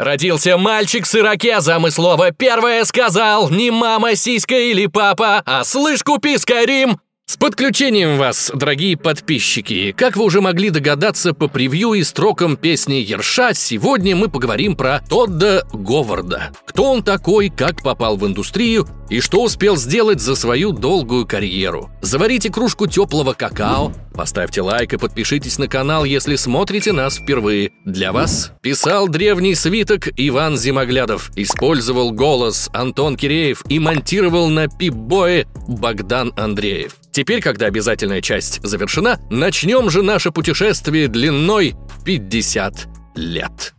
Родился мальчик с ирокезом, и слово первое сказал. Не мама, сиська или папа, а слышь, купи Скайрим с подключением вас, дорогие подписчики! Как вы уже могли догадаться по превью и строкам песни Ерша, сегодня мы поговорим про Тодда Говарда. Кто он такой, как попал в индустрию и что успел сделать за свою долгую карьеру. Заварите кружку теплого какао, поставьте лайк и подпишитесь на канал, если смотрите нас впервые. Для вас писал древний свиток Иван Зимоглядов, использовал голос Антон Киреев и монтировал на пип-бое Богдан Андреев. Теперь, когда обязательная часть завершена, начнем же наше путешествие длиной 50 лет.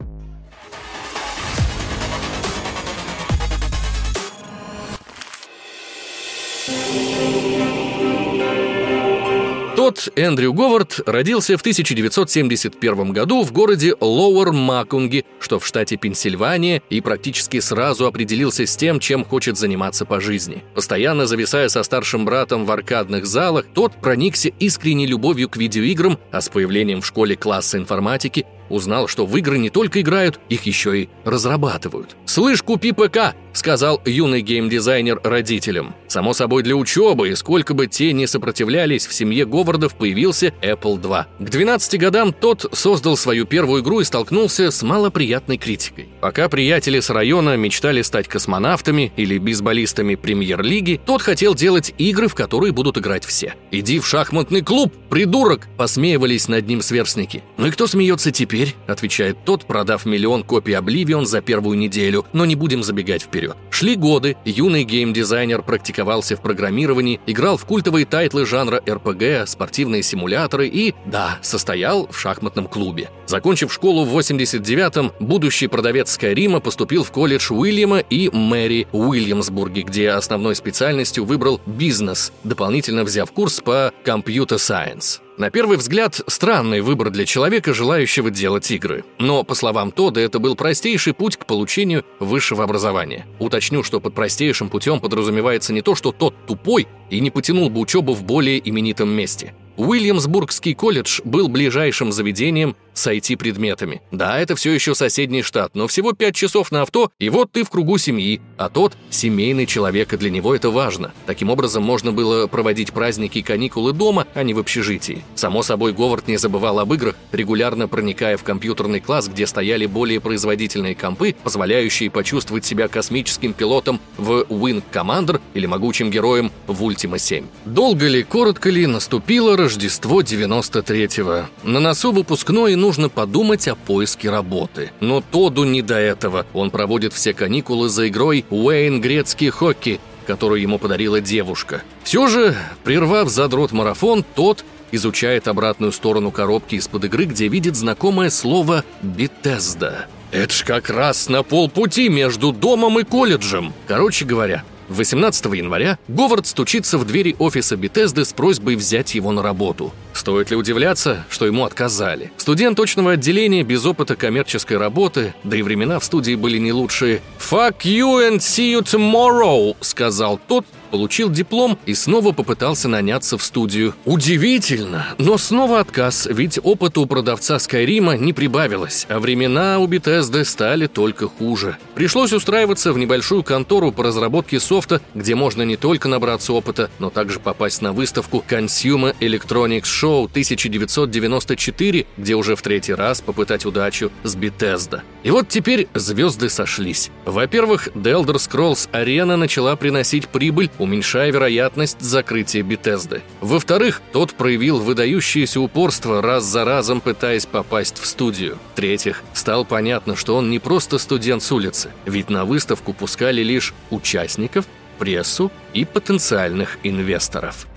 Тот Эндрю Говард родился в 1971 году в городе Лоуэр Макунги, что в штате Пенсильвания, и практически сразу определился с тем, чем хочет заниматься по жизни. Постоянно зависая со старшим братом в аркадных залах, тот проникся искренней любовью к видеоиграм, а с появлением в школе класса информатики узнал, что в игры не только играют, их еще и разрабатывают. «Слышь, купи ПК!» — сказал юный геймдизайнер родителям. Само собой для учебы, и сколько бы те не сопротивлялись, в семье Говардов появился Apple II. К 12 годам тот создал свою первую игру и столкнулся с малоприятной критикой. Пока приятели с района мечтали стать космонавтами или бейсболистами премьер-лиги, тот хотел делать игры, в которые будут играть все. «Иди в шахматный клуб, придурок!» — посмеивались над ним сверстники. «Ну и кто смеется теперь?» теперь», — отвечает тот, продав миллион копий Oblivion за первую неделю, но не будем забегать вперед. Шли годы, юный геймдизайнер практиковался в программировании, играл в культовые тайтлы жанра RPG, спортивные симуляторы и, да, состоял в шахматном клубе. Закончив школу в 89-м, будущий продавец Скайрима поступил в колледж Уильяма и Мэри Уильямсбурге, где основной специальностью выбрал бизнес, дополнительно взяв курс по computer science. На первый взгляд, странный выбор для человека, желающего делать игры. Но, по словам Тодда, это был простейший путь к получению высшего образования. Уточню, что под простейшим путем подразумевается не то, что Тодд тупой и не потянул бы учебу в более именитом месте. Уильямсбургский колледж был ближайшим заведением с IT-предметами. Да, это все еще соседний штат, но всего 5 часов на авто, и вот ты в кругу семьи, а тот – семейный человек, и для него это важно. Таким образом, можно было проводить праздники и каникулы дома, а не в общежитии. Само собой, Говард не забывал об играх, регулярно проникая в компьютерный класс, где стояли более производительные компы, позволяющие почувствовать себя космическим пилотом в Wing Commander или могучим героем в Ultima 7. Долго ли, коротко ли, наступило Рождество 93-го. На носу выпускной нужно подумать о поиске работы. Но Тоду не до этого. Он проводит все каникулы за игрой Уэйн Грецкий хоккей, которую ему подарила девушка. Все же, прервав задрот марафон, тот изучает обратную сторону коробки из-под игры, где видит знакомое слово «Бетезда». Это ж как раз на полпути между домом и колледжем. Короче говоря, 18 января Говард стучится в двери офиса Бетезды с просьбой взять его на работу. Стоит ли удивляться, что ему отказали? Студент точного отделения без опыта коммерческой работы, да и времена в студии были не лучшие. «Fuck you and see you tomorrow», — сказал тот, получил диплом и снова попытался наняться в студию. Удивительно, но снова отказ, ведь опыта у продавца Скайрима не прибавилось, а времена у Bethesda стали только хуже. Пришлось устраиваться в небольшую контору по разработке софта, где можно не только набраться опыта, но также попасть на выставку Consumer Electronics Show 1994, где уже в третий раз попытать удачу с Bethesda. И вот теперь звезды сошлись. Во-первых, The Elder Scrolls Arena начала приносить прибыль уменьшая вероятность закрытия Бетезды. Во-вторых, тот проявил выдающееся упорство, раз за разом пытаясь попасть в студию. В-третьих, стало понятно, что он не просто студент с улицы, ведь на выставку пускали лишь участников, прессу и потенциальных инвесторов.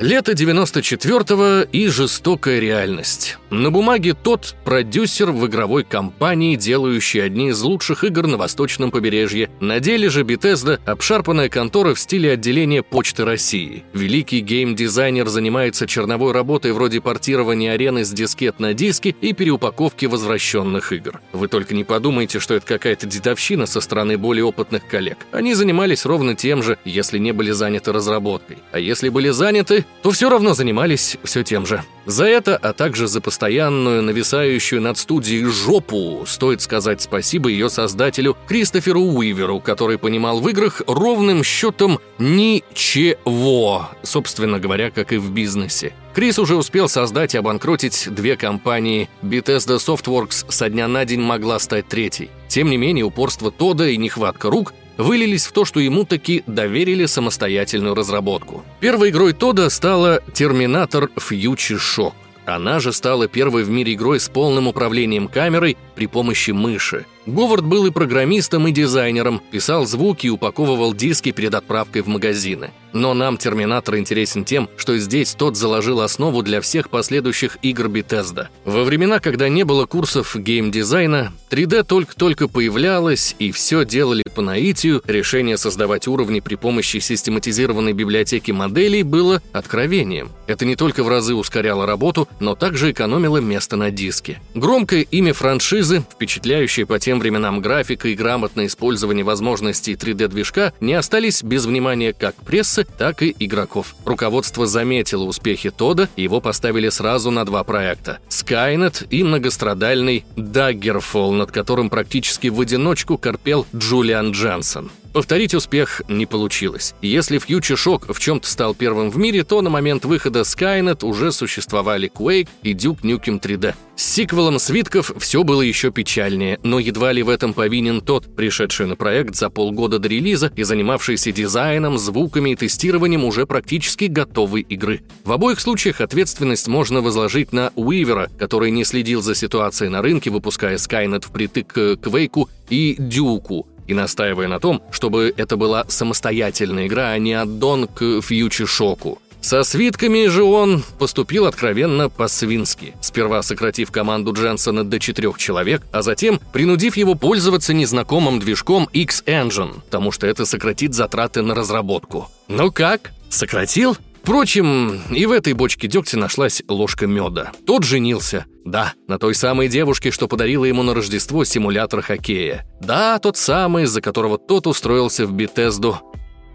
Лето 94-го и жестокая реальность. На бумаге тот продюсер в игровой компании, делающий одни из лучших игр на восточном побережье. На деле же Bethesda – обшарпанная контора в стиле отделения Почты России. Великий гейм-дизайнер занимается черновой работой вроде портирования арены с дискет на диски и переупаковки возвращенных игр. Вы только не подумайте, что это какая-то дедовщина со стороны более опытных коллег. Они занимались ровно тем же, если не были заняты разработкой. А если были заняты, то все равно занимались все тем же. За это, а также за постоянную, нависающую над студией жопу, стоит сказать спасибо ее создателю Кристоферу Уиверу, который понимал в играх ровным счетом ничего, собственно говоря, как и в бизнесе. Крис уже успел создать и обанкротить две компании. Bethesda Softworks со дня на день могла стать третьей. Тем не менее, упорство Тода и нехватка рук вылились в то, что ему таки доверили самостоятельную разработку. Первой игрой Тода стала «Терминатор Future Shock». Она же стала первой в мире игрой с полным управлением камерой при помощи мыши. Говард был и программистом, и дизайнером, писал звуки и упаковывал диски перед отправкой в магазины. Но нам Терминатор интересен тем, что здесь тот заложил основу для всех последующих игр Bethesda. Во времена, когда не было курсов геймдизайна, 3D только-только появлялось, и все делали по наитию, решение создавать уровни при помощи систематизированной библиотеки моделей было откровением. Это не только в разы ускоряло работу, но также экономило место на диске. Громкое имя франшизы, впечатляющее по тем временам графика и грамотное использование возможностей 3D-движка не остались без внимания как прессы, так и игроков. Руководство заметило успехи Тода, его поставили сразу на два проекта – Skynet и многострадальный Daggerfall, над которым практически в одиночку корпел Джулиан Джансон. Повторить успех не получилось. Если Future Shock в чем-то стал первым в мире, то на момент выхода Skynet уже существовали Quake и Duke Nukem 3D. С сиквелом свитков все было еще печальнее, но едва ли в этом повинен тот, пришедший на проект за полгода до релиза и занимавшийся дизайном, звуками и тестированием уже практически готовой игры. В обоих случаях ответственность можно возложить на Уивера, который не следил за ситуацией на рынке, выпуская Skynet впритык к Квейку и Дюку, и настаивая на том, чтобы это была самостоятельная игра, а не аддон к фьючи шоку. Со свитками же он поступил откровенно по-свински, сперва сократив команду Дженсона до четырех человек, а затем принудив его пользоваться незнакомым движком X-Engine, потому что это сократит затраты на разработку. Ну как, сократил? Впрочем, и в этой бочке дегтя нашлась ложка меда. Тот женился. Да, на той самой девушке, что подарила ему на Рождество симулятор хоккея. Да, тот самый, из-за которого тот устроился в Бетезду.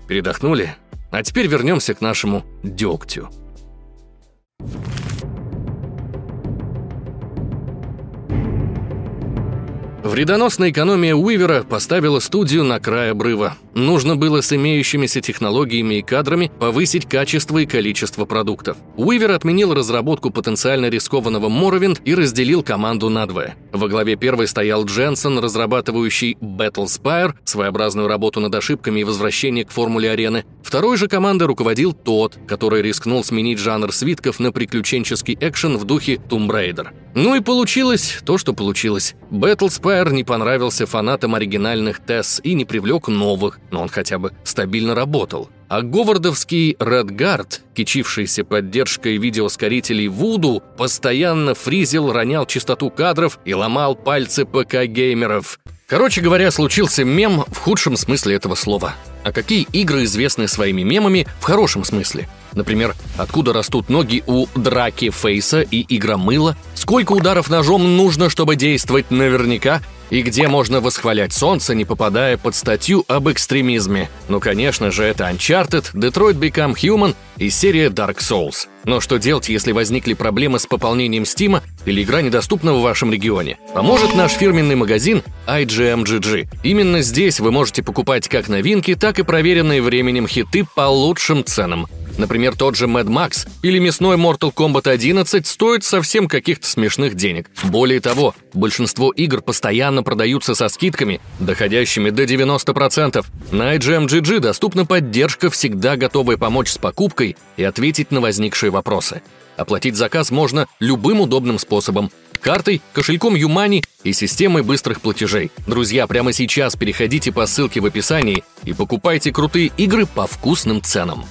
Передохнули? А теперь вернемся к нашему дегтю. Вредоносная экономия Уивера поставила студию на край обрыва. Нужно было с имеющимися технологиями и кадрами повысить качество и количество продуктов. Уивер отменил разработку потенциально рискованного Morrowind и разделил команду на двое. Во главе первой стоял Дженсен, разрабатывающий Battlespire, своеобразную работу над ошибками и возвращение к формуле арены. Второй же командой руководил тот, который рискнул сменить жанр свитков на приключенческий экшен в духе Tomb Raider. Ну и получилось то, что получилось. Battlespire не понравился фанатам оригинальных TES и не привлек новых, но он хотя бы стабильно работал. А говардовский Redguard, кичившийся поддержкой видеоскорителей Вуду, постоянно фризил, ронял частоту кадров и ломал пальцы ПК-геймеров. Короче говоря, случился мем в худшем смысле этого слова. А какие игры известны своими мемами в хорошем смысле? Например, откуда растут ноги у Драки Фейса и Игромыла? Сколько ударов ножом нужно, чтобы действовать наверняка? И где можно восхвалять солнце, не попадая под статью об экстремизме? Ну, конечно же, это Uncharted, Detroit Become Human и серия Dark Souls. Но что делать, если возникли проблемы с пополнением Стима или игра недоступна в вашем регионе? Поможет наш фирменный магазин IGMGG. Именно здесь вы можете покупать как новинки, так и проверенные временем хиты по лучшим ценам. Например, тот же Mad Max или мясной Mortal Kombat 11 стоит совсем каких-то смешных денег. Более того, большинство игр постоянно продаются со скидками, доходящими до 90%. На IGMGG доступна поддержка, всегда готовая помочь с покупкой и ответить на возникшие вопросы. Оплатить заказ можно любым удобным способом – картой, кошельком Юмани и системой быстрых платежей. Друзья, прямо сейчас переходите по ссылке в описании и покупайте крутые игры по вкусным ценам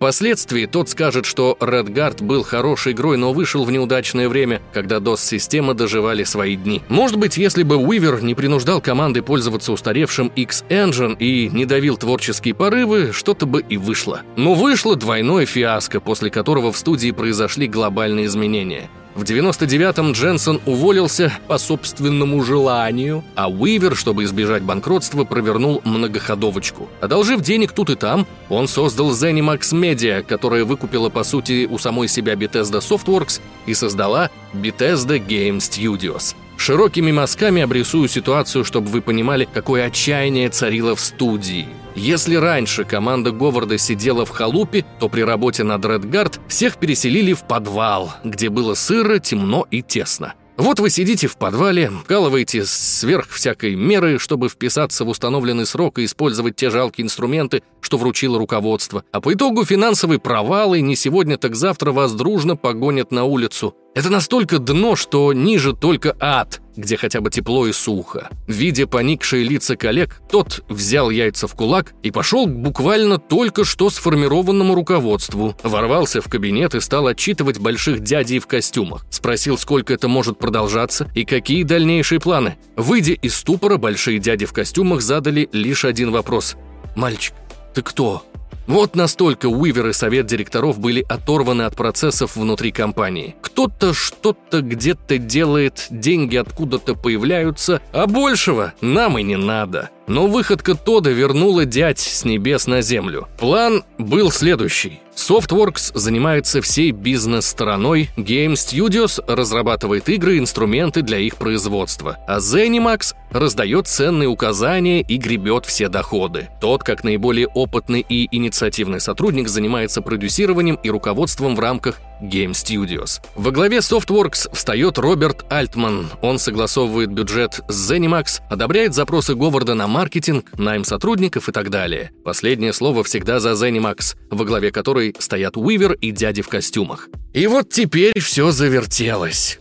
Впоследствии тот скажет, что Redguard был хорошей игрой, но вышел в неудачное время, когда DOS-системы доживали свои дни. Может быть, если бы Уивер не принуждал команды пользоваться устаревшим X-Engine и не давил творческие порывы, что-то бы и вышло. Но вышло двойное фиаско, после которого в студии произошли глобальные изменения. В 99-м Дженсон уволился по собственному желанию, а Уивер, чтобы избежать банкротства, провернул многоходовочку. Одолжив денег тут и там, он создал Zenimax Media, которая выкупила, по сути, у самой себя Bethesda Softworks и создала Bethesda Game Studios. Широкими мазками обрисую ситуацию, чтобы вы понимали, какое отчаяние царило в студии. Если раньше команда Говарда сидела в халупе, то при работе над Редгард всех переселили в подвал, где было сыро, темно и тесно. Вот вы сидите в подвале, вкалываете сверх всякой меры, чтобы вписаться в установленный срок и использовать те жалкие инструменты, что вручило руководство. А по итогу финансовый провал, и не сегодня, так завтра вас дружно погонят на улицу. Это настолько дно, что ниже только ад, где хотя бы тепло и сухо. Видя поникшие лица коллег, тот взял яйца в кулак и пошел к буквально только что сформированному руководству. Ворвался в кабинет и стал отчитывать больших дядей в костюмах. Спросил, сколько это может продолжаться и какие дальнейшие планы. Выйдя из ступора, большие дяди в костюмах задали лишь один вопрос. «Мальчик, ты кто?» Вот настолько Уивер и совет директоров были оторваны от процессов внутри компании. Кто-то что-то где-то делает, деньги откуда-то появляются, а большего нам и не надо. Но выходка Тода вернула дядь с небес на землю. План был следующий. Softworks занимается всей бизнес-стороной, Game Studios разрабатывает игры и инструменты для их производства, а Zenimax раздает ценные указания и гребет все доходы. Тот, как наиболее опытный и инициативный сотрудник, занимается продюсированием и руководством в рамках Game Studios. Во главе Softworks встает Роберт Альтман. Он согласовывает бюджет с Zenimax, одобряет запросы Говарда на маркетинг, найм сотрудников и так далее. Последнее слово всегда за Zenimax, во главе которой стоят Уивер и дяди в костюмах. И вот теперь все завертелось.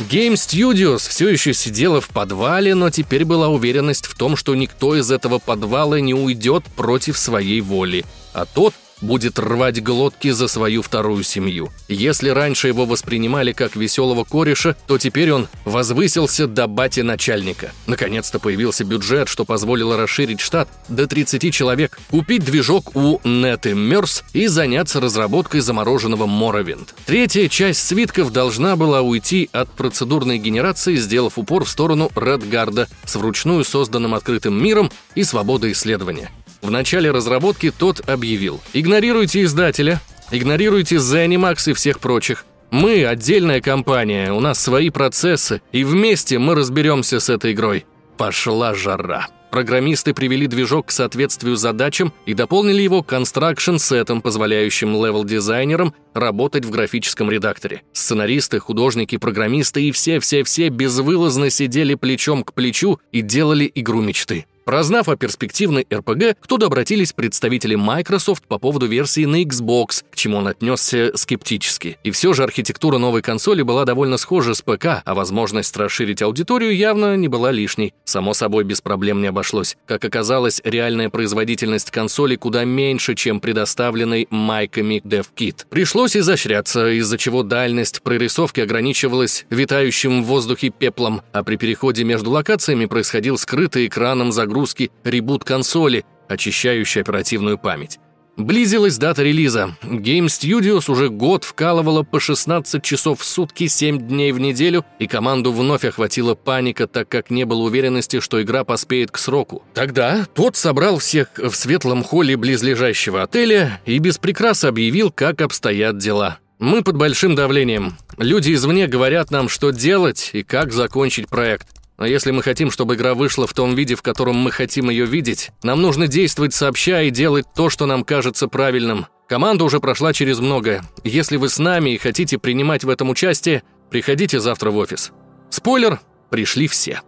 Game Studios все еще сидела в подвале, но теперь была уверенность в том, что никто из этого подвала не уйдет против своей воли, а тот будет рвать глотки за свою вторую семью. Если раньше его воспринимали как веселого кореша, то теперь он возвысился до бати начальника. Наконец-то появился бюджет, что позволило расширить штат до 30 человек, купить движок у Net Immerse и заняться разработкой замороженного Morrowind. Третья часть свитков должна была уйти от процедурной генерации, сделав упор в сторону Редгарда с вручную созданным открытым миром и свободой исследования. В начале разработки Тодд объявил «Игнорируйте издателя, игнорируйте Zenimax и всех прочих. Мы отдельная компания, у нас свои процессы, и вместе мы разберемся с этой игрой». Пошла жара. Программисты привели движок к соответствию задачам и дополнили его construction set -ом, позволяющим level -дизайнерам работать в графическом редакторе. Сценаристы, художники, программисты и все-все-все безвылазно сидели плечом к плечу и делали игру мечты. Прознав о перспективной RPG, к Тодду обратились представители Microsoft по поводу версии на Xbox, к чему он отнесся скептически. И все же архитектура новой консоли была довольно схожа с ПК, а возможность расширить аудиторию явно не была лишней. Само собой, без проблем не обошлось. Как оказалось, реальная производительность консоли куда меньше, чем предоставленной майками DevKit. Пришлось изощряться, из-за чего дальность прорисовки ограничивалась витающим в воздухе пеплом, а при переходе между локациями происходил скрытый экраном загрузки загрузки ребут консоли, очищающей оперативную память. Близилась дата релиза. Game Studios уже год вкалывала по 16 часов в сутки, 7 дней в неделю, и команду вновь охватила паника, так как не было уверенности, что игра поспеет к сроку. Тогда тот собрал всех в светлом холле близлежащего отеля и без прикрас объявил, как обстоят дела. Мы под большим давлением. Люди извне говорят нам, что делать и как закончить проект. Но если мы хотим, чтобы игра вышла в том виде, в котором мы хотим ее видеть, нам нужно действовать сообща и делать то, что нам кажется правильным. Команда уже прошла через многое. Если вы с нами и хотите принимать в этом участие, приходите завтра в офис. Спойлер, пришли все.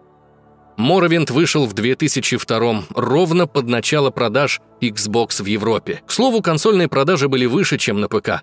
Моровинт вышел в 2002 ровно под начало продаж Xbox в Европе. К слову, консольные продажи были выше, чем на ПК.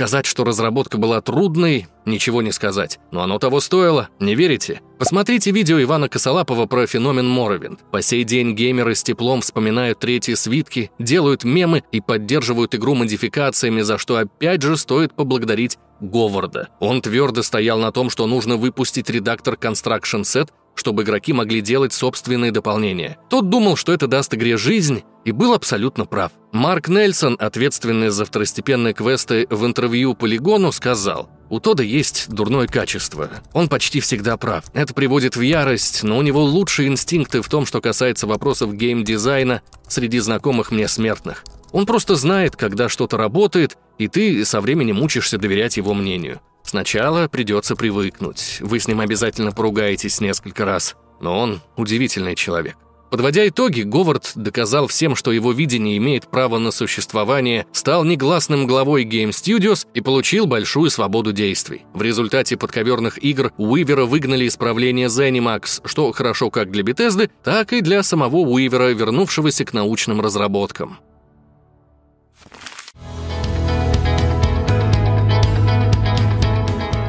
Сказать, что разработка была трудной, ничего не сказать. Но оно того стоило, не верите? Посмотрите видео Ивана Косолапова про феномен Моровинд. По сей день геймеры с теплом вспоминают третьи свитки, делают мемы и поддерживают игру модификациями, за что опять же стоит поблагодарить Говарда. Он твердо стоял на том, что нужно выпустить редактор Construction Set, чтобы игроки могли делать собственные дополнения. Тот думал, что это даст игре жизнь, и был абсолютно прав. Марк Нельсон, ответственный за второстепенные квесты в интервью Полигону, сказал, «У Тода есть дурное качество. Он почти всегда прав. Это приводит в ярость, но у него лучшие инстинкты в том, что касается вопросов геймдизайна среди знакомых мне смертных. Он просто знает, когда что-то работает, и ты со временем учишься доверять его мнению. Сначала придется привыкнуть. Вы с ним обязательно поругаетесь несколько раз. Но он удивительный человек. Подводя итоги, Говард доказал всем, что его видение имеет право на существование, стал негласным главой Game Studios и получил большую свободу действий. В результате подковерных игр Уивера выгнали из правления Zenimax, что хорошо как для Bethesda, так и для самого Уивера, вернувшегося к научным разработкам.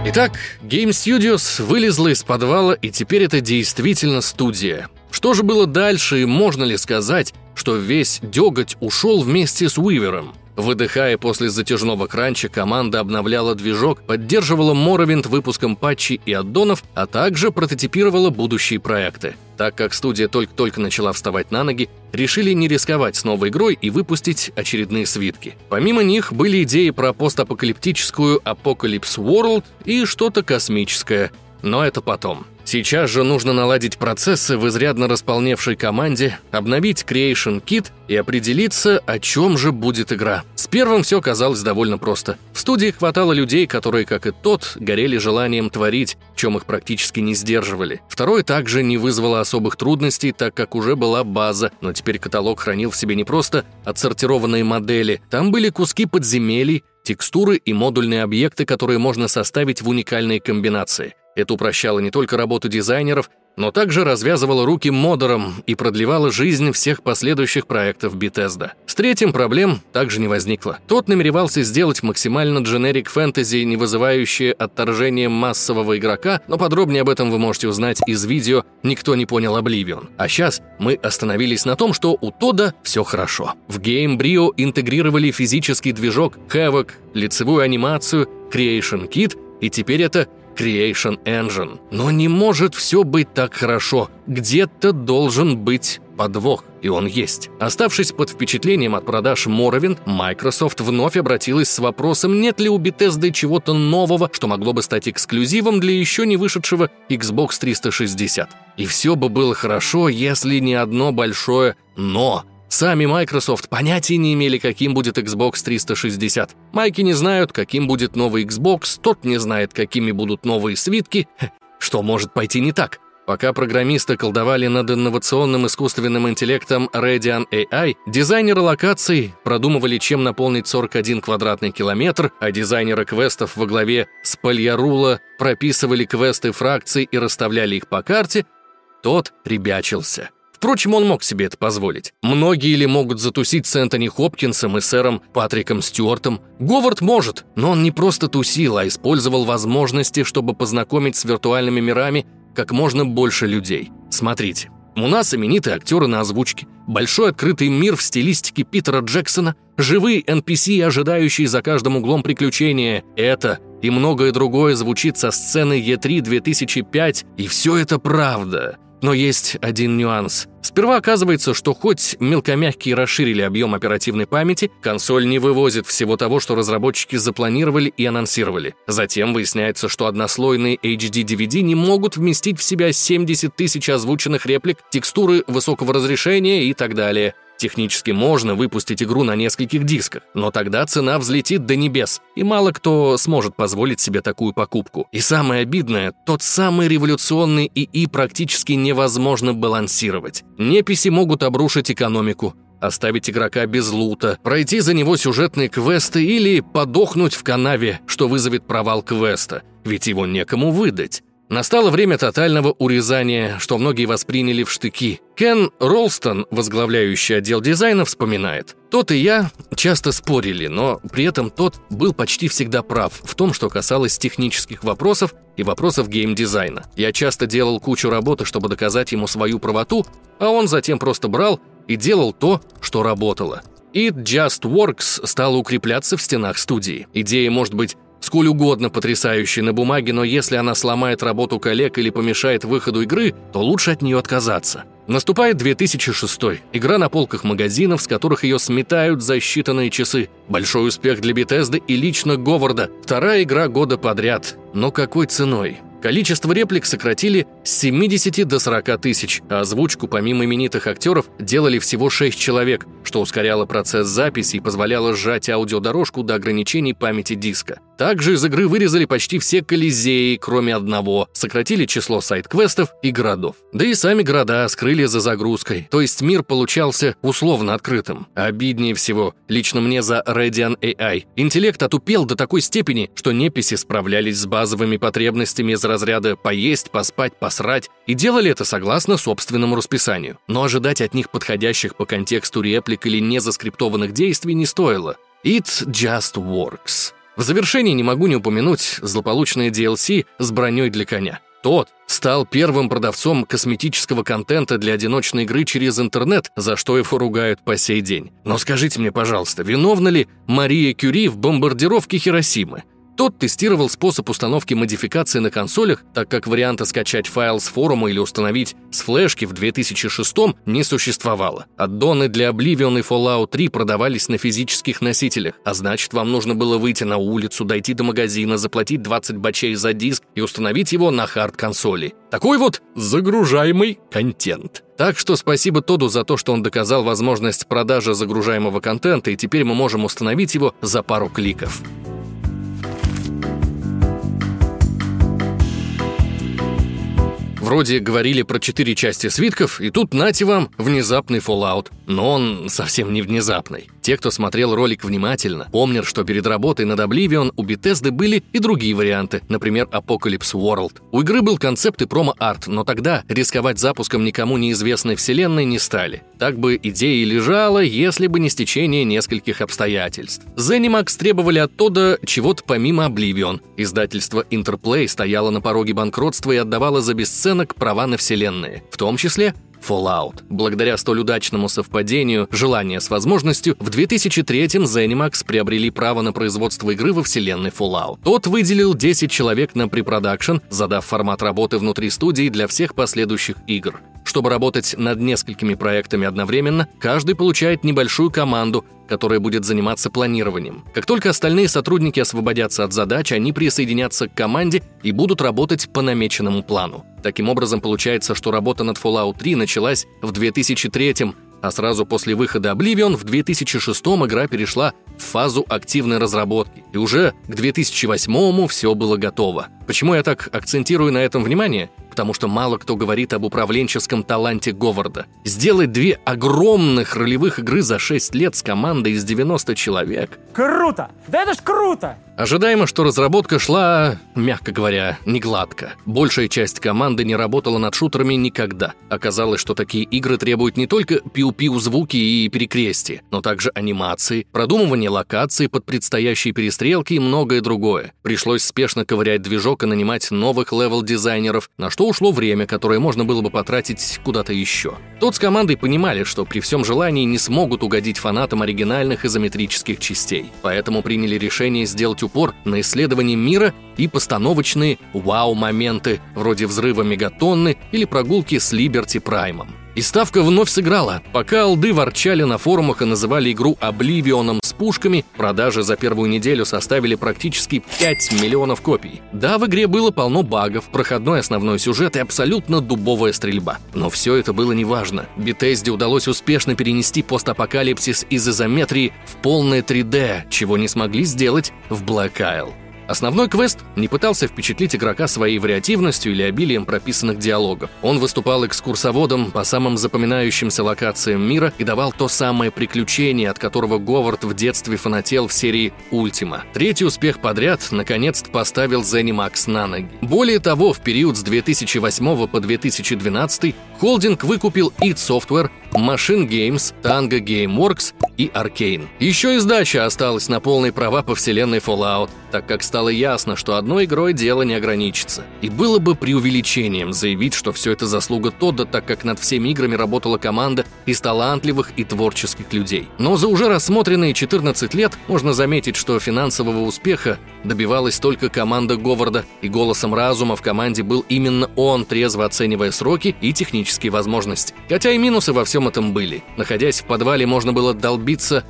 Итак, Game Studios вылезла из подвала, и теперь это действительно студия. Что же было дальше, и можно ли сказать, что весь деготь ушел вместе с Уивером? Выдыхая после затяжного кранча, команда обновляла движок, поддерживала Моровинт выпуском патчей и аддонов, а также прототипировала будущие проекты. Так как студия только-только начала вставать на ноги, решили не рисковать с новой игрой и выпустить очередные свитки. Помимо них были идеи про постапокалиптическую Apocalypse World и что-то космическое, но это потом. Сейчас же нужно наладить процессы в изрядно располневшей команде, обновить Creation Kit и определиться, о чем же будет игра. С первым все казалось довольно просто. В студии хватало людей, которые, как и тот, горели желанием творить, чем их практически не сдерживали. Второе также не вызвало особых трудностей, так как уже была база, но теперь каталог хранил в себе не просто отсортированные модели, там были куски подземелий, текстуры и модульные объекты, которые можно составить в уникальные комбинации. Это упрощало не только работу дизайнеров, но также развязывало руки модерам и продлевало жизнь всех последующих проектов Bethesda. С третьим проблем также не возникло. Тот намеревался сделать максимально дженерик фэнтези, не вызывающее отторжение массового игрока, но подробнее об этом вы можете узнать из видео «Никто не понял Oblivion». А сейчас мы остановились на том, что у Тода все хорошо. В Game Brio интегрировали физический движок Havoc, лицевую анимацию, Creation Kit, и теперь это Creation Engine. Но не может все быть так хорошо. Где-то должен быть подвох, и он есть. Оставшись под впечатлением от продаж Morrowind, Microsoft вновь обратилась с вопросом, нет ли у Bethesda чего-то нового, что могло бы стать эксклюзивом для еще не вышедшего Xbox 360. И все бы было хорошо, если не одно большое «но». Сами Microsoft понятия не имели, каким будет Xbox 360. Майки не знают, каким будет новый Xbox, тот не знает, какими будут новые свитки. Что может пойти не так? Пока программисты колдовали над инновационным искусственным интеллектом Radian AI, дизайнеры локаций продумывали, чем наполнить 41 квадратный километр, а дизайнеры квестов во главе с Пальярула прописывали квесты фракций и расставляли их по карте, тот ребячился. Впрочем, он мог себе это позволить. Многие ли могут затусить с Энтони Хопкинсом и сэром Патриком Стюартом? Говард может, но он не просто тусил, а использовал возможности, чтобы познакомить с виртуальными мирами как можно больше людей. Смотрите. У нас именитые актеры на озвучке, большой открытый мир в стилистике Питера Джексона, живые NPC, ожидающие за каждым углом приключения. Это и многое другое звучит со сцены E3 2005, и все это правда. Но есть один нюанс. Сперва оказывается, что хоть мелкомягкие расширили объем оперативной памяти, консоль не вывозит всего того, что разработчики запланировали и анонсировали. Затем выясняется, что однослойные HD-DVD не могут вместить в себя 70 тысяч озвученных реплик, текстуры высокого разрешения и так далее. Технически можно выпустить игру на нескольких дисках, но тогда цена взлетит до небес, и мало кто сможет позволить себе такую покупку. И самое обидное, тот самый революционный ИИ практически невозможно балансировать. Неписи могут обрушить экономику, оставить игрока без лута, пройти за него сюжетные квесты или подохнуть в канаве, что вызовет провал квеста, ведь его некому выдать. Настало время тотального урезания, что многие восприняли в штыки. Кен Ролстон, возглавляющий отдел дизайна, вспоминает. Тот и я часто спорили, но при этом тот был почти всегда прав в том, что касалось технических вопросов и вопросов геймдизайна. Я часто делал кучу работы, чтобы доказать ему свою правоту, а он затем просто брал и делал то, что работало. It Just Works стала укрепляться в стенах студии. Идея может быть сколь угодно потрясающей на бумаге, но если она сломает работу коллег или помешает выходу игры, то лучше от нее отказаться. Наступает 2006 Игра на полках магазинов, с которых ее сметают за считанные часы. Большой успех для Бетезды и лично Говарда. Вторая игра года подряд. Но какой ценой? Количество реплик сократили с 70 до 40 тысяч, а озвучку помимо именитых актеров делали всего 6 человек, что ускоряло процесс записи и позволяло сжать аудиодорожку до ограничений памяти диска. Также из игры вырезали почти все колизеи, кроме одного, сократили число сайт-квестов и городов. Да и сами города скрыли за загрузкой, то есть мир получался условно открытым. Обиднее всего, лично мне за Radian AI. Интеллект отупел до такой степени, что неписи справлялись с базовыми потребностями из разряда «поесть», «поспать», «посрать» и делали это согласно собственному расписанию. Но ожидать от них подходящих по контексту реплик или незаскриптованных действий не стоило. It just works. В завершении не могу не упомянуть злополучное DLC с броней для коня. Тот стал первым продавцом косметического контента для одиночной игры через интернет, за что его ругают по сей день. Но скажите мне, пожалуйста, виновна ли Мария Кюри в бомбардировке Хиросимы? Тот тестировал способ установки модификации на консолях, так как варианта скачать файл с форума или установить с флешки в 2006 не существовало. Аддоны для Oblivion и Fallout 3 продавались на физических носителях, а значит, вам нужно было выйти на улицу, дойти до магазина, заплатить 20 бачей за диск и установить его на хард-консоли. Такой вот загружаемый контент. Так что спасибо Тоду за то, что он доказал возможность продажи загружаемого контента, и теперь мы можем установить его за пару кликов. Вроде говорили про четыре части свитков, и тут нате вам внезапный Fallout. Но он совсем не внезапный. Те, кто смотрел ролик внимательно, помнят, что перед работой над Oblivion у Bethesda были и другие варианты, например, Apocalypse World. У игры был концепт и промо-арт, но тогда рисковать запуском никому неизвестной вселенной не стали. Так бы идея и лежала, если бы не стечение нескольких обстоятельств. Zenimax требовали оттуда чего-то помимо Oblivion. Издательство Interplay стояло на пороге банкротства и отдавало за бесценок права на вселенные, в том числе Fallout. Благодаря столь удачному совпадению желания с возможностью, в 2003-м ZeniMax приобрели право на производство игры во вселенной Fallout. Тот выделил 10 человек на препродакшн, задав формат работы внутри студии для всех последующих игр. Чтобы работать над несколькими проектами одновременно, каждый получает небольшую команду, которая будет заниматься планированием. Как только остальные сотрудники освободятся от задач, они присоединятся к команде и будут работать по намеченному плану. Таким образом, получается, что работа над Fallout 3 началась в 2003 а сразу после выхода Oblivion в 2006 игра перешла в фазу активной разработки, и уже к 2008 все было готово. Почему я так акцентирую на этом внимание? потому что мало кто говорит об управленческом таланте Говарда. Сделать две огромных ролевых игры за 6 лет с командой из 90 человек. Круто! Да это ж круто! Ожидаемо, что разработка шла, мягко говоря, не гладко. Большая часть команды не работала над шутерами никогда. Оказалось, что такие игры требуют не только пиу-пиу звуки и перекрестия, но также анимации, продумывание локаций под предстоящие перестрелки и многое другое. Пришлось спешно ковырять движок и нанимать новых level -дизайнеров, на что ушло время, которое можно было бы потратить куда-то еще. Тот с командой понимали, что при всем желании не смогут угодить фанатам оригинальных изометрических частей. Поэтому приняли решение сделать упор на исследование мира и постановочные вау-моменты, вроде взрыва мегатонны или прогулки с Либерти Праймом. И ставка вновь сыграла. Пока алды ворчали на форумах и называли игру «Обливионом» пушками, продажи за первую неделю составили практически 5 миллионов копий. Да, в игре было полно багов, проходной основной сюжет и абсолютно дубовая стрельба. Но все это было неважно. Бетезде удалось успешно перенести постапокалипсис из изометрии в полное 3D, чего не смогли сделать в Black Isle. Основной квест не пытался впечатлить игрока своей вариативностью или обилием прописанных диалогов. Он выступал экскурсоводом по самым запоминающимся локациям мира и давал то самое приключение, от которого Говард в детстве фанател в серии «Ультима». Третий успех подряд наконец-то поставил Zenimax на ноги. Более того, в период с 2008 по 2012 холдинг выкупил id Software, Machine Games, Tango Gameworks и Arcane. Еще и сдача осталась на полные права по вселенной Fallout, так как стало ясно, что одной игрой дело не ограничится. И было бы преувеличением заявить, что все это заслуга Тодда, так как над всеми играми работала команда из талантливых и творческих людей. Но за уже рассмотренные 14 лет можно заметить, что финансового успеха добивалась только команда Говарда, и голосом разума в команде был именно он, трезво оценивая сроки и технические возможности. Хотя и минусы во всем этом были. Находясь в подвале, можно было долбиться...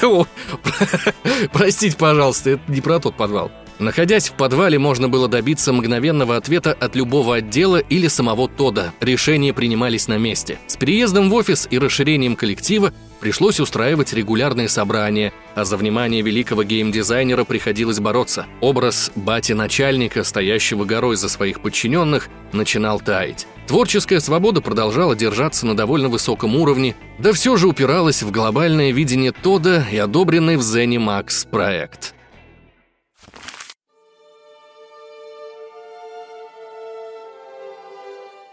Простите, пожалуйста, это не про тот подвал. Находясь в подвале, можно было добиться мгновенного ответа от любого отдела или самого Тода. Решения принимались на месте. С переездом в офис и расширением коллектива пришлось устраивать регулярные собрания, а за внимание великого геймдизайнера приходилось бороться. Образ бати-начальника, стоящего горой за своих подчиненных, начинал таять. Творческая свобода продолжала держаться на довольно высоком уровне, да все же упиралась в глобальное видение Тода и одобренный в ZeniMax проект.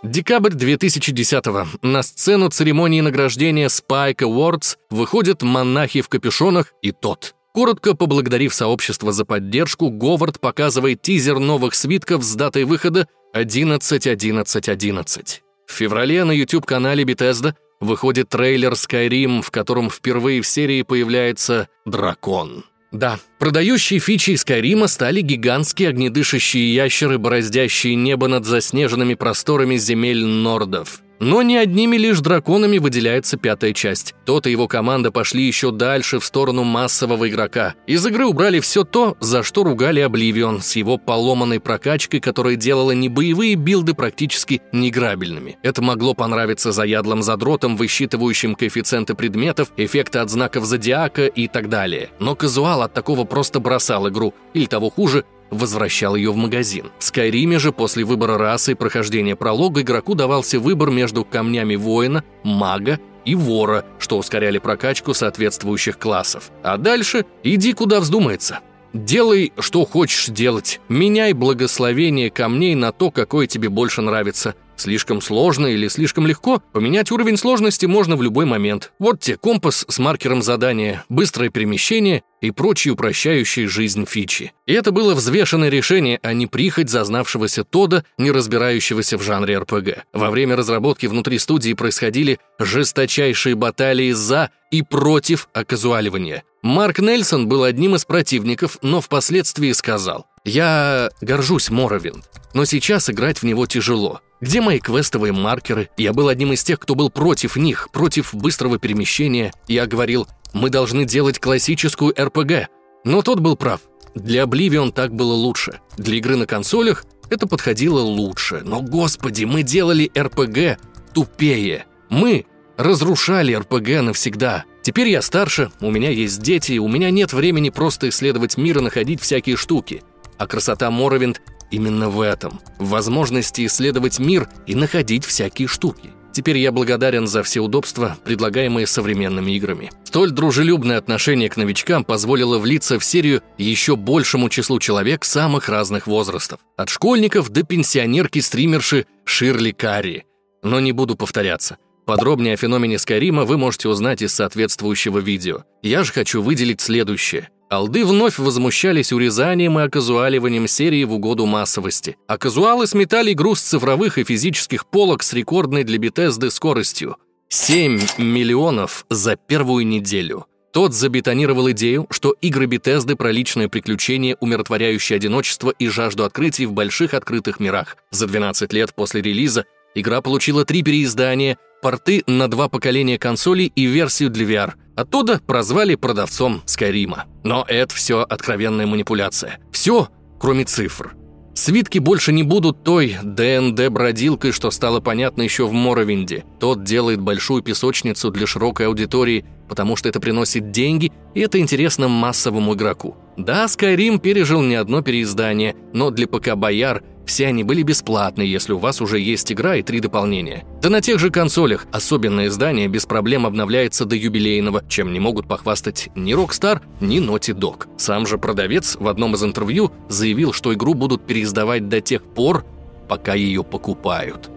Декабрь 2010-го. На сцену церемонии награждения Spike Awards выходят монахи в капюшонах и тот. Коротко поблагодарив сообщество за поддержку, Говард показывает тизер новых свитков с датой выхода 11.11.11. В феврале на YouTube-канале Bethesda выходит трейлер Skyrim, в котором впервые в серии появляется дракон. Да, продающие фичи Скайрима стали гигантские огнедышащие ящеры, бороздящие небо над заснеженными просторами земель нордов. Но не одними лишь драконами выделяется пятая часть. Тот и его команда пошли еще дальше в сторону массового игрока. Из игры убрали все то, за что ругали Обливион с его поломанной прокачкой, которая делала не боевые билды практически неграбельными. Это могло понравиться заядлым задротам, высчитывающим коэффициенты предметов, эффекты от знаков зодиака и так далее. Но казуал от такого просто бросал игру, или того хуже, возвращал ее в магазин. В Скайриме же после выбора расы и прохождения пролога игроку давался выбор между камнями воина, мага и вора, что ускоряли прокачку соответствующих классов. А дальше иди куда вздумается. Делай, что хочешь делать. Меняй благословение камней на то, какое тебе больше нравится. Слишком сложно или слишком легко? Поменять уровень сложности можно в любой момент. Вот те компас с маркером задания, быстрое перемещение и прочие упрощающие жизнь фичи. И это было взвешенное решение, а не прихоть зазнавшегося Тода, не разбирающегося в жанре РПГ. Во время разработки внутри студии происходили жесточайшие баталии за и против оказуаливания. Марк Нельсон был одним из противников, но впоследствии сказал, «Я горжусь Моровин, но сейчас играть в него тяжело. Где мои квестовые маркеры? Я был одним из тех, кто был против них, против быстрого перемещения. Я говорил, мы должны делать классическую РПГ. Но тот был прав. Для Oblivion так было лучше. Для игры на консолях это подходило лучше. Но, господи, мы делали РПГ тупее. Мы разрушали РПГ навсегда. Теперь я старше, у меня есть дети, у меня нет времени просто исследовать мир и находить всякие штуки. А красота Моровинд именно в этом, в возможности исследовать мир и находить всякие штуки. Теперь я благодарен за все удобства, предлагаемые современными играми. Столь дружелюбное отношение к новичкам позволило влиться в серию еще большему числу человек самых разных возрастов. От школьников до пенсионерки-стримерши Ширли Карри. Но не буду повторяться. Подробнее о феномене Скайрима вы можете узнать из соответствующего видео. Я же хочу выделить следующее. Алды вновь возмущались урезанием и оказуаливанием серии в угоду массовости. А казуалы сметали груз цифровых и физических полок с рекордной для Бетезды скоростью. 7 миллионов за первую неделю. Тот забетонировал идею, что игры Бетезды про личное приключение, умиротворяющее одиночество и жажду открытий в больших открытых мирах. За 12 лет после релиза игра получила три переиздания, порты на два поколения консолей и версию для VR. Оттуда прозвали продавцом Скайрима. Но это все откровенная манипуляция. Все, кроме цифр. Свитки больше не будут той ДНД-бродилкой, что стало понятно еще в Моровинде. Тот делает большую песочницу для широкой аудитории, потому что это приносит деньги, и это интересно массовому игроку. Да, Skyrim пережил не одно переиздание, но для ПК-бояр все они были бесплатны, если у вас уже есть игра и три дополнения. Да на тех же консолях особенное издание без проблем обновляется до юбилейного, чем не могут похвастать ни Rockstar, ни Naughty Dog. Сам же продавец в одном из интервью заявил, что игру будут переиздавать до тех пор, пока ее покупают.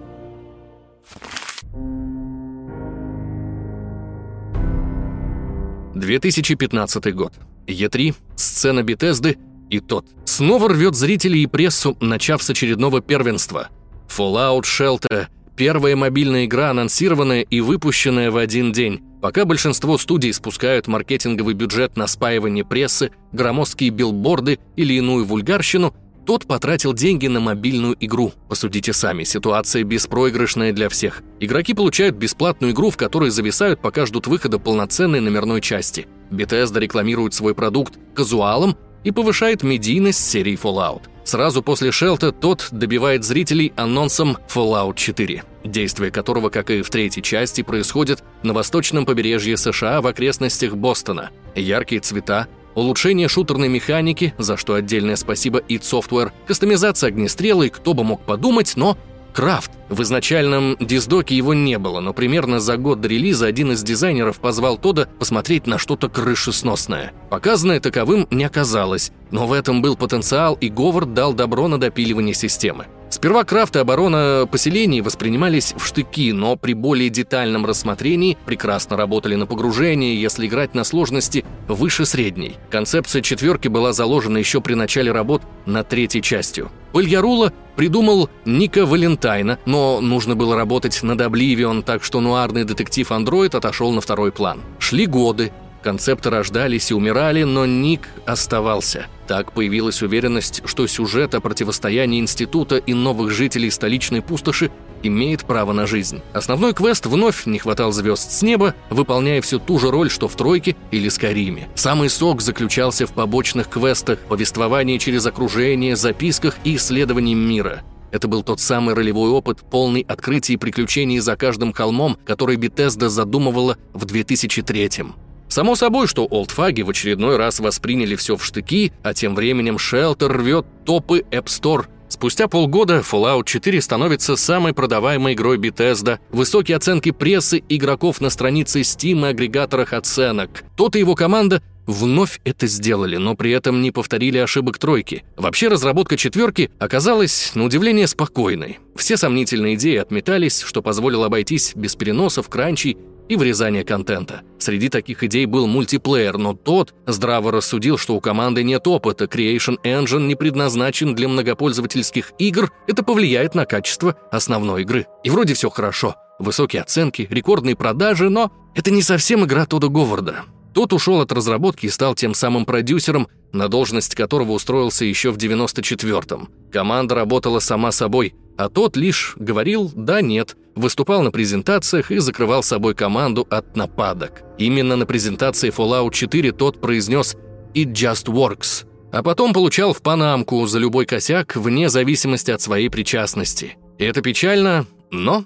«2015 год. Е3, сцена Бетезды и тот снова рвет зрителей и прессу, начав с очередного первенства. Fallout Shelter – первая мобильная игра, анонсированная и выпущенная в один день. Пока большинство студий спускают маркетинговый бюджет на спаивание прессы, громоздкие билборды или иную вульгарщину, тот потратил деньги на мобильную игру. Посудите сами, ситуация беспроигрышная для всех. Игроки получают бесплатную игру, в которой зависают, пока ждут выхода полноценной номерной части. Bethesda рекламирует свой продукт казуалом и повышает медийность серии Fallout. Сразу после Шелта тот добивает зрителей анонсом Fallout 4, действие которого, как и в третьей части, происходит на восточном побережье США в окрестностях Бостона. Яркие цвета, улучшение шутерной механики, за что отдельное спасибо id Software, кастомизация огнестрела и кто бы мог подумать, но Крафт. В изначальном диздоке его не было, но примерно за год до релиза один из дизайнеров позвал Тода посмотреть на что-то крышесносное. Показанное таковым не оказалось, но в этом был потенциал, и Говард дал добро на допиливание системы. Сперва крафт и оборона поселений воспринимались в штыки, но при более детальном рассмотрении прекрасно работали на погружение, если играть на сложности выше средней. Концепция четверки была заложена еще при начале работ над третьей частью. Пыльярула придумал Ника Валентайна, но нужно было работать над Обливион, так что нуарный детектив-андроид отошел на второй план. Шли годы, Концепты рождались и умирали, но Ник оставался. Так появилась уверенность, что сюжет о противостоянии института и новых жителей столичной пустоши имеет право на жизнь. Основной квест вновь не хватал звезд с неба, выполняя всю ту же роль, что в «Тройке» или «Скайриме». Самый сок заключался в побочных квестах, повествовании через окружение, записках и исследовании мира. Это был тот самый ролевой опыт, полный открытий и приключений за каждым холмом, который Бетезда задумывала в 2003-м. Само собой, что олдфаги в очередной раз восприняли все в штыки, а тем временем Shelter рвет топы App Store. Спустя полгода Fallout 4 становится самой продаваемой игрой Bethesda, высокие оценки прессы, игроков на странице Steam и агрегаторах оценок. Тот и его команда вновь это сделали, но при этом не повторили ошибок тройки. Вообще разработка четверки оказалась, на удивление, спокойной. Все сомнительные идеи отметались, что позволило обойтись без переносов, кранчей и вырезания контента. Среди таких идей был мультиплеер, но тот здраво рассудил, что у команды нет опыта, Creation Engine не предназначен для многопользовательских игр, это повлияет на качество основной игры. И вроде все хорошо. Высокие оценки, рекордные продажи, но это не совсем игра Тода Говарда. Тот ушел от разработки и стал тем самым продюсером, на должность которого устроился еще в 94-м. Команда работала сама собой, а тот лишь говорил «да, нет», выступал на презентациях и закрывал собой команду от нападок. Именно на презентации Fallout 4 тот произнес «It just works», а потом получал в панамку за любой косяк вне зависимости от своей причастности. Это печально, но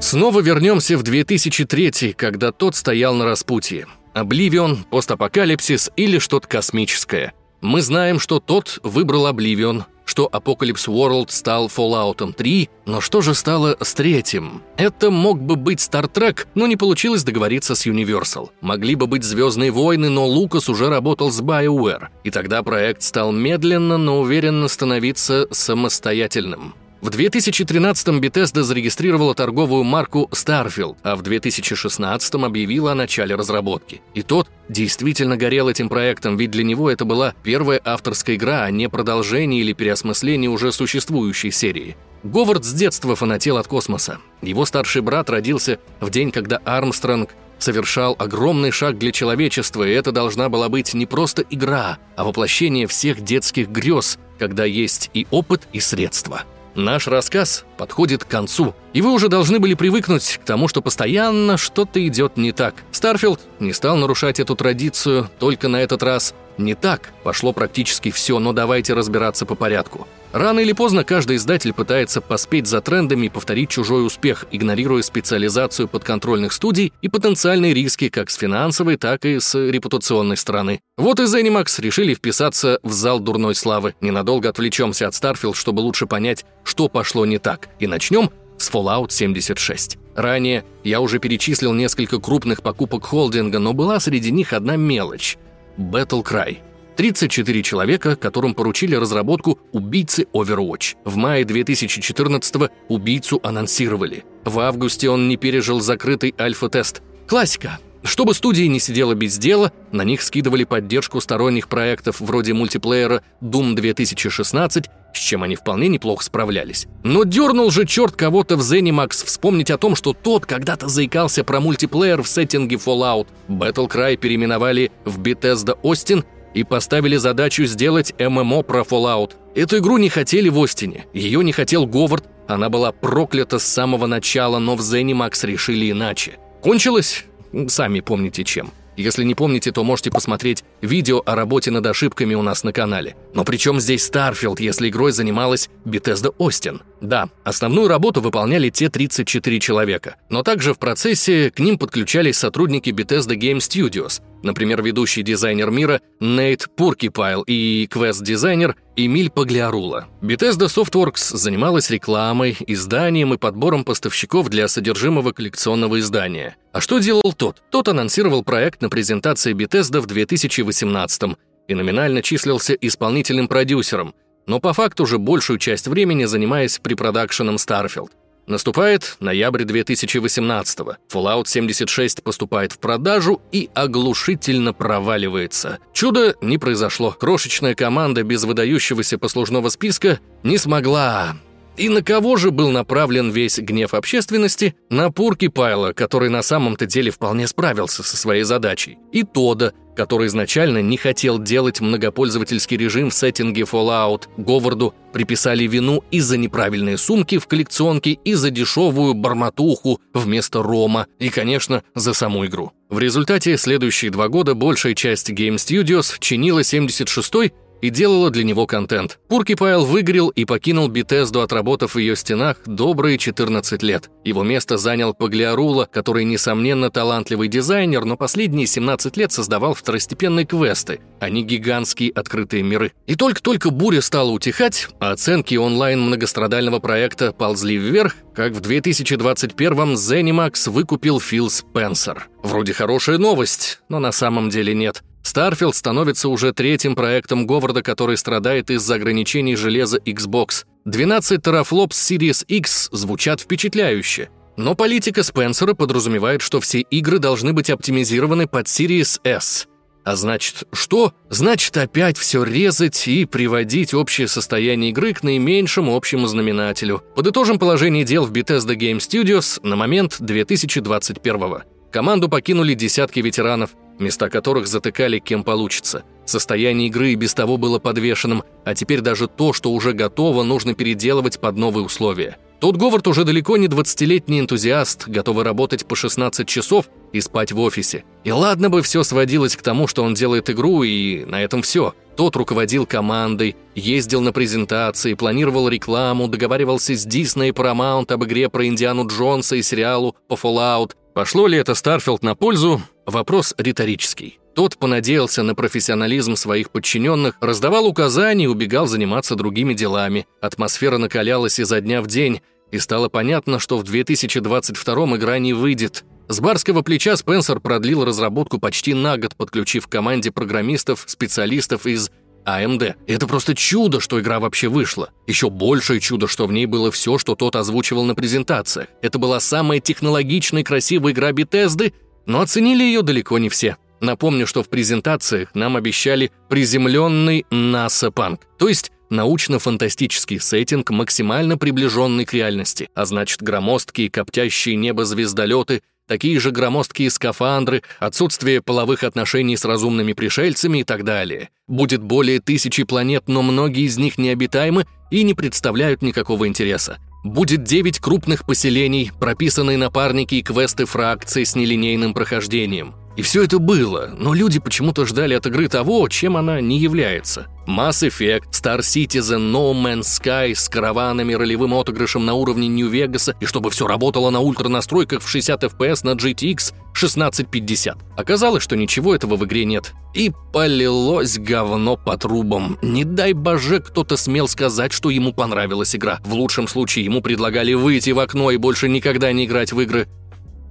Снова вернемся в 2003, когда тот стоял на распутье. Обливион, постапокалипсис или что-то космическое. Мы знаем, что тот выбрал Обливион, что Apocalypse World стал Fallout 3, но что же стало с третьим? Это мог бы быть Star но не получилось договориться с Universal. Могли бы быть Звездные войны, но Лукас уже работал с BioWare, и тогда проект стал медленно, но уверенно становиться самостоятельным. В 2013-м Bethesda зарегистрировала торговую марку Starfield, а в 2016-м объявила о начале разработки. И тот действительно горел этим проектом, ведь для него это была первая авторская игра, а не продолжение или переосмысление уже существующей серии. Говард с детства фанател от космоса. Его старший брат родился в день, когда Армстронг совершал огромный шаг для человечества, и это должна была быть не просто игра, а воплощение всех детских грез, когда есть и опыт, и средства. Наш рассказ подходит к концу, и вы уже должны были привыкнуть к тому, что постоянно что-то идет не так. Starfield не стал нарушать эту традицию, только на этот раз не так. Пошло практически все, но давайте разбираться по порядку. Рано или поздно каждый издатель пытается поспеть за трендами и повторить чужой успех, игнорируя специализацию подконтрольных студий и потенциальные риски как с финансовой, так и с репутационной стороны. Вот и Zenimax решили вписаться в зал дурной славы. Ненадолго отвлечемся от Starfield, чтобы лучше понять, что пошло не так. И начнем с Fallout 76. Ранее я уже перечислил несколько крупных покупок холдинга, но была среди них одна мелочь – Battle Cry. 34 человека, которым поручили разработку убийцы Overwatch. В мае 2014-го убийцу анонсировали. В августе он не пережил закрытый альфа-тест. Классика. Чтобы студии не сидела без дела, на них скидывали поддержку сторонних проектов вроде мультиплеера Doom 2016, с чем они вполне неплохо справлялись. Но дернул же черт кого-то в ZeniMax вспомнить о том, что тот когда-то заикался про мультиплеер в сеттинге Fallout. Battle Cry переименовали в Bethesda Austin и поставили задачу сделать ММО про Fallout. Эту игру не хотели в Остине, ее не хотел Говард, она была проклята с самого начала, но в ZeniMax решили иначе. Кончилось Сами помните чем. Если не помните, то можете посмотреть видео о работе над ошибками у нас на канале. Но при чем здесь Starfield, если игрой занималась Bethesda Austin? Да, основную работу выполняли те 34 человека, но также в процессе к ним подключались сотрудники Bethesda Game Studios, например, ведущий дизайнер мира Нейт Пуркипайл и квест-дизайнер Эмиль Паглиарула. Bethesda Softworks занималась рекламой, изданием и подбором поставщиков для содержимого коллекционного издания. А что делал тот? Тот анонсировал проект на презентации Bethesda в 2018 и номинально числился исполнительным продюсером – но по факту уже большую часть времени занимаясь препродакшеном Starfield. Наступает ноябрь 2018-го. Fallout 76 поступает в продажу и оглушительно проваливается. Чудо не произошло. Крошечная команда без выдающегося послужного списка не смогла и на кого же был направлен весь гнев общественности? На Пурки Пайла, который на самом-то деле вполне справился со своей задачей. И Тода, который изначально не хотел делать многопользовательский режим в сеттинге Fallout. Говарду приписали вину и за неправильные сумки в коллекционке, и за дешевую барматуху вместо рома, и, конечно, за саму игру. В результате следующие два года большая часть Game Studios чинила 76-й и делала для него контент. Пуркипайл выгорел и покинул Бетезду, отработав в ее стенах добрые 14 лет. Его место занял Паглиарула, который, несомненно, талантливый дизайнер, но последние 17 лет создавал второстепенные квесты, а не гигантские открытые миры. И только-только буря стала утихать, а оценки онлайн многострадального проекта ползли вверх, как в 2021-м ZeniMax выкупил Фил Спенсер. Вроде хорошая новость, но на самом деле нет. Starfield становится уже третьим проектом Говарда, который страдает из-за ограничений железа Xbox. 12 терафлопс Series X звучат впечатляюще. Но политика Спенсера подразумевает, что все игры должны быть оптимизированы под Series S. А значит, что? Значит, опять все резать и приводить общее состояние игры к наименьшему общему знаменателю. Подытожим положение дел в Bethesda Game Studios на момент 2021 -го. Команду покинули десятки ветеранов, места которых затыкали кем получится. Состояние игры и без того было подвешенным, а теперь даже то, что уже готово, нужно переделывать под новые условия. Тот Говард уже далеко не 20-летний энтузиаст, готовый работать по 16 часов и спать в офисе. И ладно бы все сводилось к тому, что он делает игру, и на этом все. Тодд руководил командой, ездил на презентации, планировал рекламу, договаривался с Disney и Paramount об игре про Индиану Джонса и сериалу по Fallout. Пошло ли это Starfield на пользу? Вопрос риторический. Тодд понадеялся на профессионализм своих подчиненных, раздавал указания и убегал заниматься другими делами. Атмосфера накалялась изо дня в день, и стало понятно, что в 2022 игра не выйдет. С барского плеча Спенсер продлил разработку почти на год, подключив к команде программистов, специалистов из AMD. И это просто чудо, что игра вообще вышла. Еще большее чудо, что в ней было все, что тот озвучивал на презентациях. Это была самая технологичная и красивая игра Bethesda, но оценили ее далеко не все. Напомню, что в презентациях нам обещали приземленный NASA-панк, то есть научно-фантастический сеттинг, максимально приближенный к реальности, а значит громоздкие коптящие небо звездолеты, такие же громоздкие скафандры, отсутствие половых отношений с разумными пришельцами и так далее. Будет более тысячи планет, но многие из них необитаемы и не представляют никакого интереса. Будет 9 крупных поселений, прописанные напарники и квесты фракций с нелинейным прохождением. И все это было, но люди почему-то ждали от игры того, чем она не является. Mass Effect, Star Citizen, No Man's Sky с караванами, ролевым отыгрышем на уровне Нью-Вегаса и чтобы все работало на ультранастройках в 60 FPS на GTX 1650. Оказалось, что ничего этого в игре нет. И полилось говно по трубам. Не дай боже, кто-то смел сказать, что ему понравилась игра. В лучшем случае ему предлагали выйти в окно и больше никогда не играть в игры.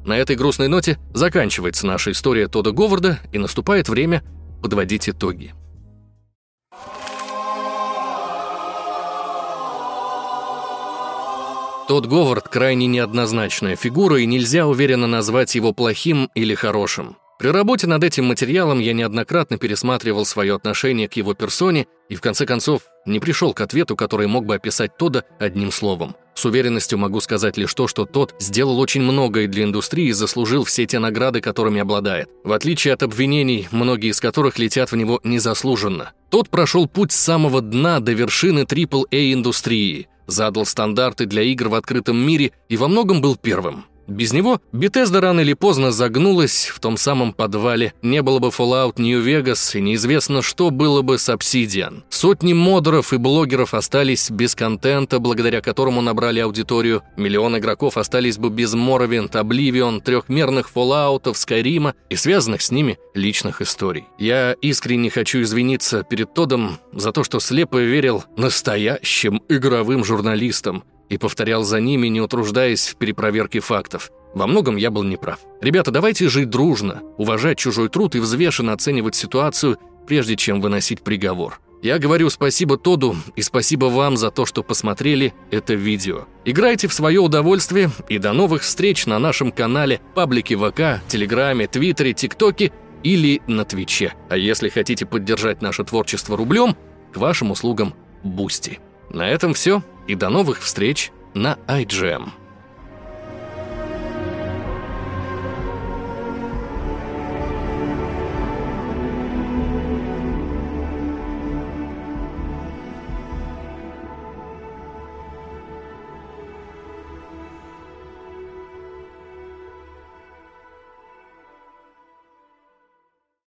На этой грустной ноте заканчивается наша история Тода Говарда и наступает время подводить итоги. Тот Говард крайне неоднозначная фигура, и нельзя уверенно назвать его плохим или хорошим. При работе над этим материалом я неоднократно пересматривал свое отношение к его персоне и в конце концов не пришел к ответу, который мог бы описать Тода одним словом. С уверенностью могу сказать лишь то, что тот сделал очень многое для индустрии и заслужил все те награды, которыми обладает. В отличие от обвинений, многие из которых летят в него незаслуженно. Тот прошел путь с самого дна до вершины AAA-индустрии, задал стандарты для игр в открытом мире и во многом был первым. Без него Bethesda рано или поздно загнулась в том самом подвале. Не было бы Fallout New Vegas, и неизвестно, что было бы с Obsidian. Сотни модеров и блогеров остались без контента, благодаря которому набрали аудиторию. Миллион игроков остались бы без Morrowind, Oblivion, трехмерных Fallout, Skyrim и связанных с ними личных историй. Я искренне хочу извиниться перед Тодом за то, что слепо верил настоящим игровым журналистам, и повторял за ними, не утруждаясь в перепроверке фактов. Во многом я был неправ. Ребята, давайте жить дружно, уважать чужой труд и взвешенно оценивать ситуацию, прежде чем выносить приговор. Я говорю спасибо Тоду и спасибо вам за то, что посмотрели это видео. Играйте в свое удовольствие и до новых встреч на нашем канале, паблике ВК, Телеграме, Твиттере, ТикТоке или на Твиче. А если хотите поддержать наше творчество рублем, к вашим услугам Boosty. На этом все и до новых встреч на IGM.